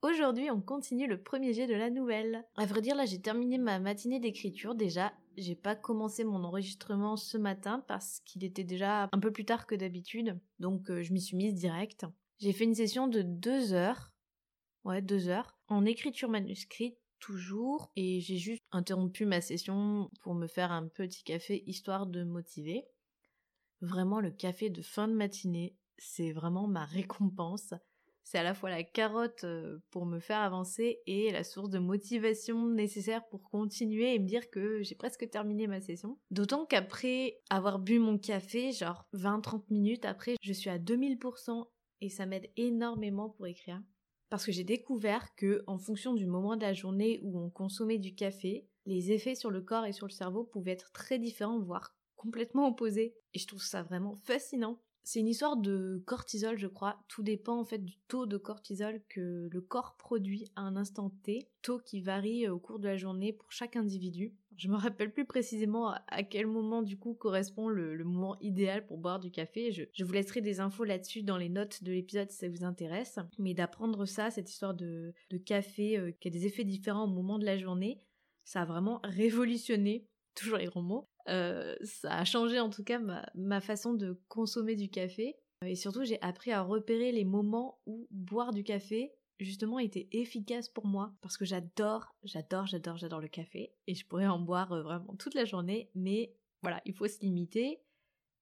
Aujourd'hui, on continue le premier jet de la nouvelle. À vrai dire, là, j'ai terminé ma matinée d'écriture déjà. J'ai pas commencé mon enregistrement ce matin parce qu'il était déjà un peu plus tard que d'habitude. Donc, euh, je m'y suis mise direct. J'ai fait une session de deux heures. Ouais, deux heures. En écriture manuscrite, toujours. Et j'ai juste interrompu ma session pour me faire un petit café histoire de motiver. Vraiment, le café de fin de matinée, c'est vraiment ma récompense c'est à la fois la carotte euh, pour me faire avancer et la source de motivation nécessaire pour continuer et me dire que j'ai presque terminé ma session. D'autant qu'après avoir bu mon café, genre 20-30 minutes après, je suis à 2000% et ça m'aide énormément pour écrire. Parce que j'ai découvert que, en fonction du moment de la journée où on consommait du café, les effets sur le corps et sur le cerveau pouvaient être très différents, voire complètement opposés. Et je trouve ça vraiment fascinant. C'est une histoire de cortisol, je crois. Tout dépend en fait du taux de cortisol que le corps produit à un instant T, taux qui varie euh, au cours de la journée pour chaque individu. Je me rappelle plus précisément à quel moment du coup correspond le, moment idéal pour boire du café. Je, vous laisserai des infos là-dessus dans les notes de l'épisode si ça vous intéresse. Mais d'apprendre ça, cette histoire de, café euh, qui a des effets différents au moment de la journée, ça a vraiment révolutionné, toujours les gros mots, euh, ça a changé en tout cas ma, façon de consommer du café. Et surtout, j'ai appris à repérer les moments où boire du café justement était efficace pour moi parce que j'adore, j'adore, j'adore, j'adore le café et je pourrais en boire euh, vraiment toute la journée, mais voilà, il faut se limiter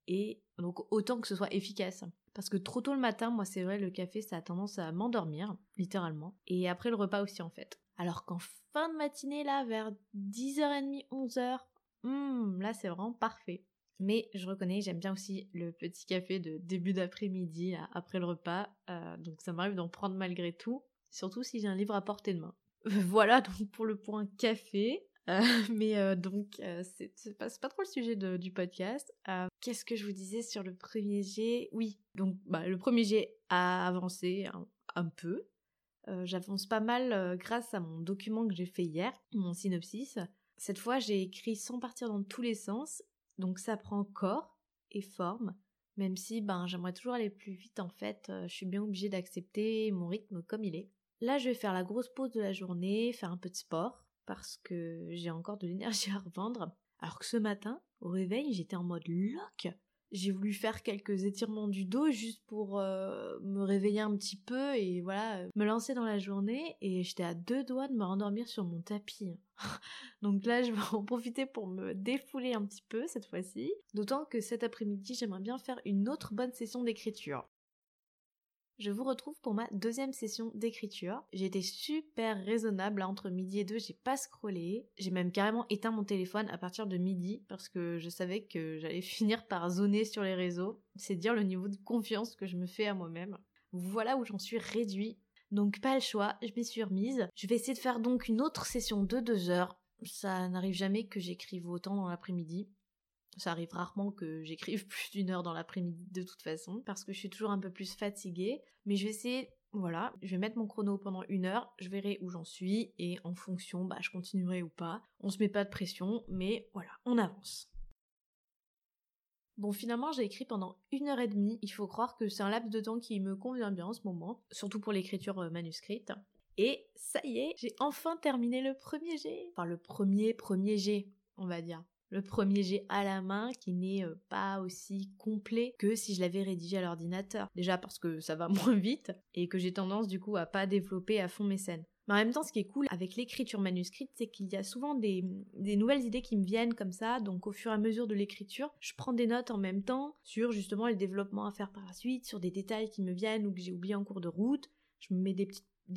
et donc autant que ce soit efficace. Parce que trop tôt le matin, moi c'est vrai, le café ça a tendance à m'endormir, littéralement. Et après le repas aussi en fait. Alors qu'en fin de matinée là, vers 10h30, 11h, Hum, là c'est vraiment parfait. Mais je reconnais, j'aime bien aussi le petit café de début d'après-midi, après le repas. Euh, donc ça m'arrive d'en prendre malgré tout, surtout si j'ai un livre à portée de main. voilà donc pour le point café. Euh, mais euh, donc c'est pas, pas, trop le sujet du podcast. Qu'est-ce que je vous disais sur le premier jet? Oui, donc bah, le premier jet a avancé un peu. J'avance pas mal grâce à mon document que j'ai fait hier, mon synopsis. Cette fois, j'ai écrit sans partir dans tous les sens, donc ça prend corps et forme, même si ben j'aimerais toujours aller plus vite en fait, euh, je suis bien obligée d'accepter mon rythme comme il est. Là, je vais faire la grosse pause de la journée, faire un peu de sport, parce que j'ai encore de l'énergie à revendre. Alors que ce matin, au réveil, j'étais en mode lock j'ai voulu faire quelques étirements du dos juste pour euh, me réveiller un petit peu et voilà, me lancer dans la journée et j'étais à deux doigts de me rendormir sur mon tapis. Donc là, je vais en profiter pour me défouler un petit peu cette fois-ci. D'autant que cet après-midi, j'aimerais bien faire une autre bonne session d'écriture je vous retrouve pour ma deuxième session d'écriture. J'ai été super raisonnable entre midi et deux, j'ai pas scrollé. J'ai même carrément éteint mon téléphone à partir de midi parce que je savais que j'allais finir par zoner sur les réseaux. C'est dire le niveau de confiance que je me fais à moi-même. Voilà où j'en suis réduit. Donc pas le choix, je m'y suis remise. Je vais essayer de faire donc une autre session de deux heures. Ça n'arrive jamais que j'écrive autant dans l'après-midi. Ça arrive rarement que j'écrive plus d'une heure dans l'après-midi de toute façon, parce que je suis toujours un peu plus fatiguée. Mais je vais essayer, voilà, je vais mettre mon chrono pendant une heure, je verrai où j'en suis, et en fonction, bah, je continuerai ou pas. On se met pas de pression, mais voilà, on avance. Bon, finalement, j'ai écrit pendant une heure et demie. Il faut croire que c'est un laps de temps qui me convient bien en ce moment, surtout pour l'écriture euh, manuscrite. Et ça y est, j'ai enfin terminé le premier G. Enfin, le premier premier G, on va dire le premier jet à la main qui n'est euh, pas aussi complet que si je l'avais rédigé à l'ordinateur. Déjà parce que ça va moins vite et que j'ai tendance du coup à pas développer à fond mes scènes. Mais en même temps, ce qui est cool avec l'écriture manuscrite, c'est qu'il y a souvent des, nouvelles idées qui me viennent comme ça. Donc, au fur et à mesure de l'écriture, je prends des notes en même temps sur justement le développement à faire par la suite, sur des détails qui me viennent ou que j'ai oublié en cours de route. Je me mets des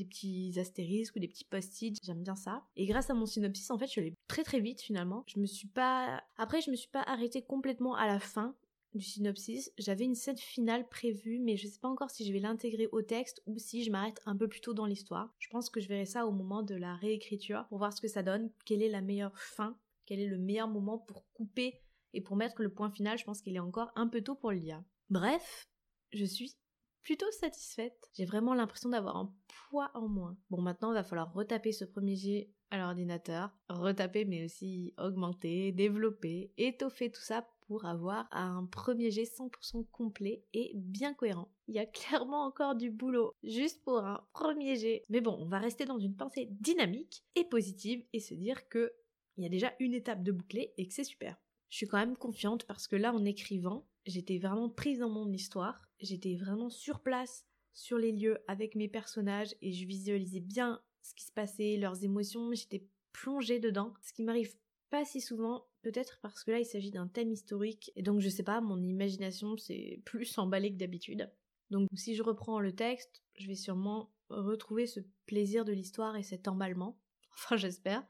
petits astérisques ou des petits post-it, j'aime bien ça. Et grâce à mon synopsis, en fait, je l'ai très très vite finalement. Je me suis pas... Après, je me suis pas arrêtée complètement à la fin. du synopsis, j'avais une scène finale prévue, mais je sais pas encore si je vais l'intégrer au texte ou si je m'arrête un peu plus tôt dans l'histoire. Je pense que je verrai ça au moment de la réécriture pour voir ce que ça donne, quelle est la meilleure fin, quel est le meilleur moment pour couper et pour mettre le point final. Je pense qu'il est encore un peu tôt pour le lire. Bref, je suis plutôt satisfaite. J'ai vraiment l'impression d'avoir un poids en moins. Bon, maintenant, va falloir retaper ce premier jet à l'ordinateur, retaper mais aussi augmenter, développer, étoffer tout ça pour avoir un premier jet 100% complet et bien cohérent. Il y a clairement encore du boulot juste pour un premier jet. Mais bon, on va rester dans une pensée dynamique et positive et se dire que il y a déjà une étape de boucler et que c'est super. Je suis quand même confiante parce que là en écrivant, j'étais vraiment prise dans mon histoire, j'étais vraiment sur place, sur les lieux avec mes personnages et je visualisais bien ce qui se passait, leurs émotions, j'étais plongée dedans, ce qui m'arrive pas si souvent, peut-être parce que là il s'agit d'un thème historique, et donc je sais pas, mon imagination c'est plus emballé que d'habitude. Donc si je reprends le texte, je vais sûrement retrouver ce plaisir de l'histoire et cet emballement. Enfin j'espère.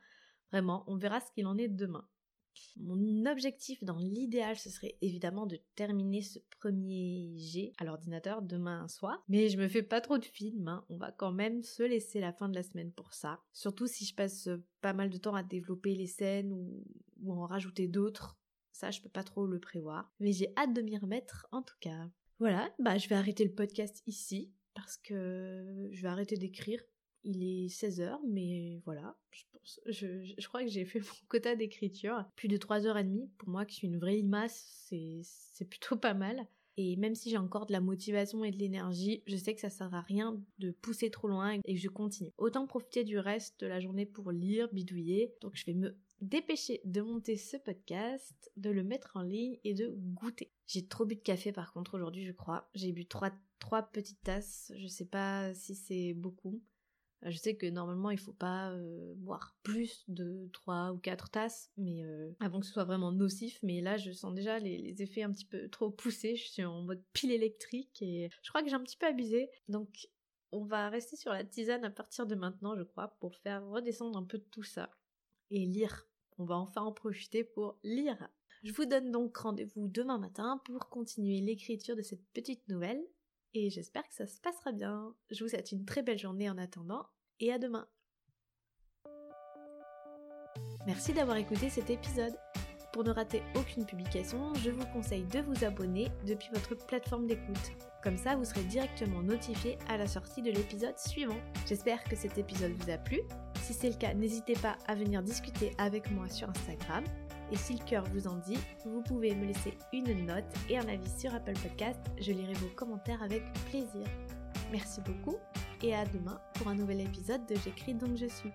Vraiment, on verra ce qu'il en est demain. Mon objectif dans l'idéal, ce serait évidemment de terminer ce premier G à l'ordinateur demain soir. Mais je me fais pas trop de films, hein. on va quand même se laisser la fin de la semaine pour ça. Surtout si je passe pas mal de temps à développer les scènes ou, ou en rajouter d'autres. Ça, je peux pas trop le prévoir. Mais j'ai hâte de m'y remettre en tout cas. Voilà, bah je vais arrêter le podcast ici parce que je vais arrêter d'écrire il est 16h, mais voilà, je pense, je, crois que j'ai fait mon quota d'écriture. Plus de 3h30, pour moi qui suis une vraie limace, c'est plutôt pas mal. Et même si j'ai encore de la motivation et de l'énergie, je sais que ça sert à rien de pousser trop loin et que je continue. Autant profiter du reste de la journée pour lire, bidouiller. Donc je vais me dépêcher de monter ce podcast, de le mettre en ligne et de goûter. J'ai trop bu de café par contre aujourd'hui, je crois. J'ai bu trois, trois petites tasses. Je sais pas si c'est beaucoup. Je sais que normalement il faut pas euh, boire plus de 3 ou 4 tasses, mais euh, avant que ce soit vraiment nocif, mais là je sens déjà les, effets un petit peu trop poussés, je suis en mode pile électrique et je crois que j'ai un petit peu abusé. Donc on va rester sur la tisane à partir de maintenant, je crois, pour faire redescendre un peu tout ça. Et lire. On va enfin en profiter pour lire. Je vous donne donc rendez-vous demain matin pour continuer l'écriture de cette petite nouvelle et j'espère que ça se passera bien. Je vous souhaite une très belle journée en attendant et à demain. Merci d'avoir écouté cet épisode. Pour ne rater aucune publication, je vous conseille de vous abonner depuis votre plateforme d'écoute. Comme ça, vous serez directement notifié à la sortie de l'épisode suivant. J'espère que cet épisode vous a plu. Si c'est le cas, n'hésitez pas à venir discuter avec moi sur Instagram. Et si le cœur vous en dit, vous pouvez me laisser une note et un avis sur Apple Podcast. Je lirai vos commentaires avec plaisir. Merci beaucoup et à demain pour un nouvel épisode de J'écris donc je suis.